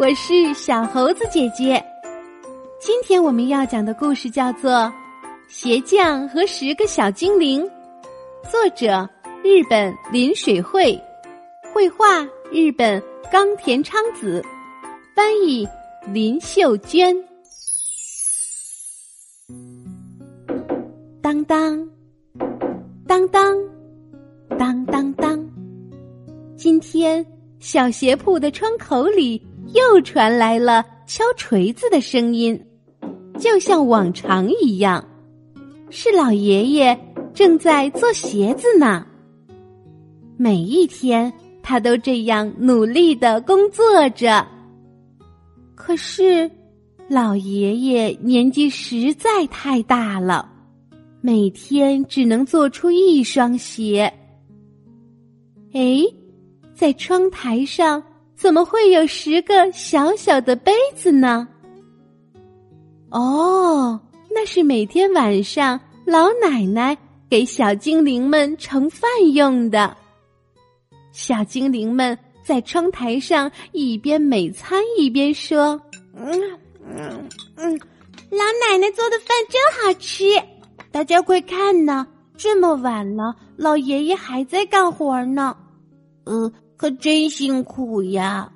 我是小猴子姐姐。今天我们要讲的故事叫做《鞋匠和十个小精灵》，作者日本林水惠，绘画日本冈田昌子，翻译林秀娟。当当，当当，当当当。今天小鞋铺的窗口里又传来了敲锤子的声音。就像往常一样，是老爷爷正在做鞋子呢。每一天，他都这样努力的工作着。可是，老爷爷年纪实在太大了，每天只能做出一双鞋。哎，在窗台上怎么会有十个小小的杯子呢？哦，那是每天晚上老奶奶给小精灵们盛饭用的。小精灵们在窗台上一边美餐一边说：“嗯嗯嗯，老奶奶做的饭真好吃，大家快看呢！这么晚了，老爷爷还在干活呢。呃，可真辛苦呀。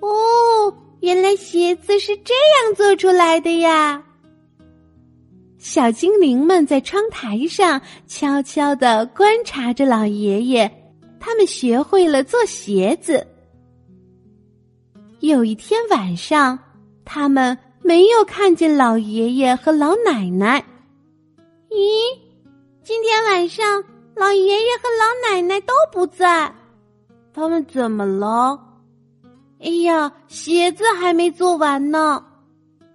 哦。”原来鞋子是这样做出来的呀！小精灵们在窗台上悄悄的观察着老爷爷，他们学会了做鞋子。有一天晚上，他们没有看见老爷爷和老奶奶。咦，今天晚上老爷爷和老奶奶都不在，他们怎么了？哎呀，鞋子还没做完呢，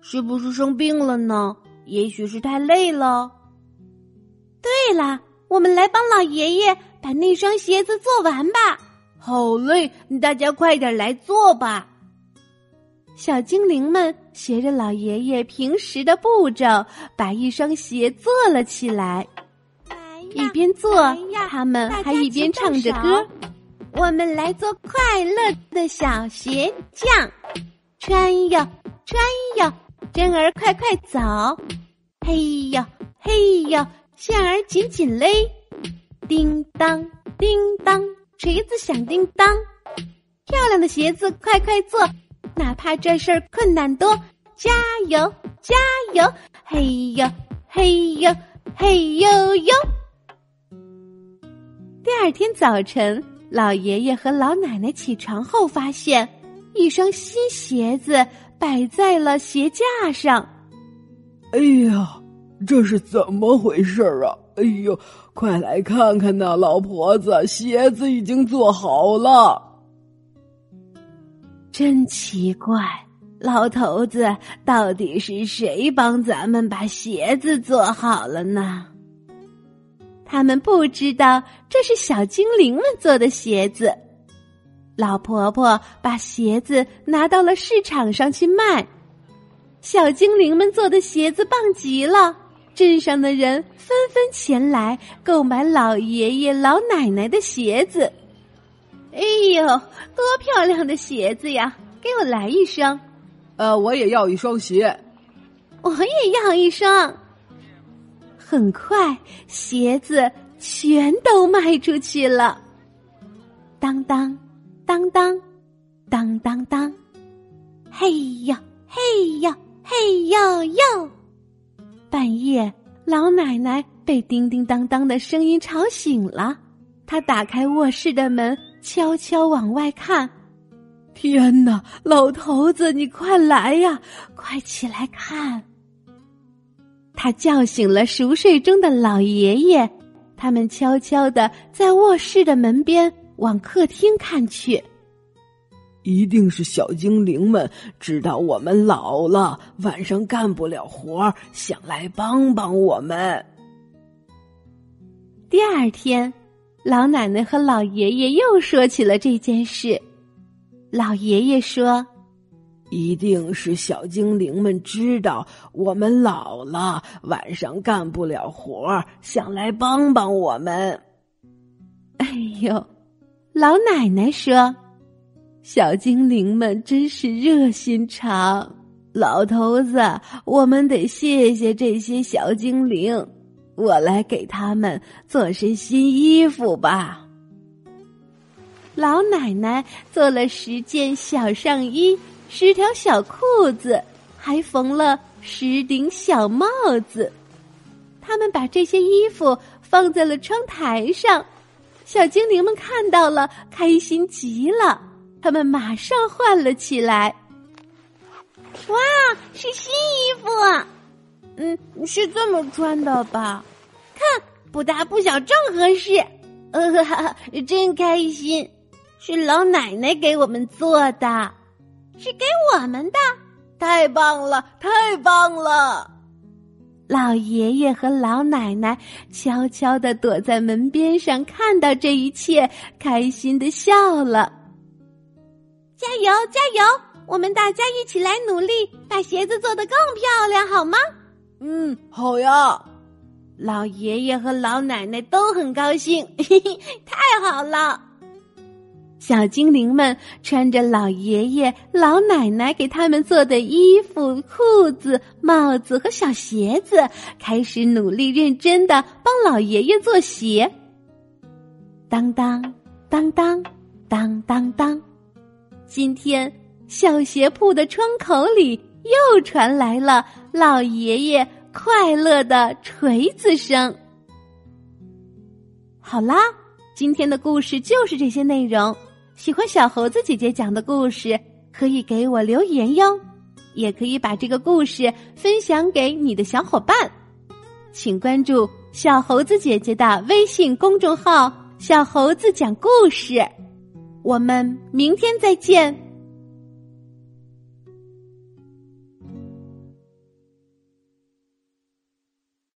是不是生病了呢？也许是太累了。对了，我们来帮老爷爷把那双鞋子做完吧。好嘞，大家快点来做吧。小精灵们学着老爷爷平时的步骤，把一双鞋做了起来。一边做，他们还一边唱着歌。我们来做快乐的小鞋匠，穿哟穿哟，针儿快快走，嘿哟嘿哟，线儿紧紧勒，叮当叮当，锤子响叮当，漂亮的鞋子快快做，哪怕这事儿困难多，加油加油，嘿哟嘿哟嘿哟哟。第二天早晨。老爷爷和老奶奶起床后，发现一双新鞋子摆在了鞋架上。哎呀，这是怎么回事啊？哎呦，快来看看呐，老婆子，鞋子已经做好了。真奇怪，老头子，到底是谁帮咱们把鞋子做好了呢？他们不知道这是小精灵们做的鞋子。老婆婆把鞋子拿到了市场上去卖。小精灵们做的鞋子棒极了，镇上的人纷纷前来购买老爷爷老奶奶的鞋子。哎呦，多漂亮的鞋子呀！给我来一双。呃，我也要一双鞋。我也要一双。很快，鞋子全都卖出去了。当当，当当，当当当，嘿呦，嘿呦，嘿呦呦！半夜，老奶奶被叮叮当当的声音吵醒了。她打开卧室的门，悄悄往外看。天哪，老头子，你快来呀！快起来看！他叫醒了熟睡中的老爷爷，他们悄悄的在卧室的门边往客厅看去。一定是小精灵们知道我们老了，晚上干不了活，想来帮帮我们。第二天，老奶奶和老爷爷又说起了这件事。老爷爷说。一定是小精灵们知道我们老了，晚上干不了活，想来帮帮我们。哎呦，老奶奶说：“小精灵们真是热心肠，老头子，我们得谢谢这些小精灵。我来给他们做身新衣服吧。老奶奶做了十件小上衣，十条小裤子，还缝了十顶小帽子。他们把这些衣服放在了窗台上，小精灵们看到了，开心极了。他们马上换了起来。哇，是新衣服！嗯，是这么穿的吧？看，不大不小，正合适。呃，真开心！是老奶奶给我们做的，是给我们的。太棒了，太棒了！老爷爷和老奶奶悄悄的躲在门边上，看到这一切，开心的笑了。加油，加油！我们大家一起来努力，把鞋子做得更漂亮，好吗？嗯，好呀。老爷爷和老奶奶都很高兴，嘿嘿，太好了。小精灵们穿着老爷爷、老奶奶给他们做的衣服、裤子、帽子和小鞋子，开始努力认真的帮老爷爷做鞋。当当当当当当当。今天，小鞋铺的窗口里又传来了老爷爷快乐的锤子声。好啦，今天的故事就是这些内容。喜欢小猴子姐姐讲的故事，可以给我留言哟，也可以把这个故事分享给你的小伙伴。请关注小猴子姐姐的微信公众号“小猴子讲故事”。我们明天再见。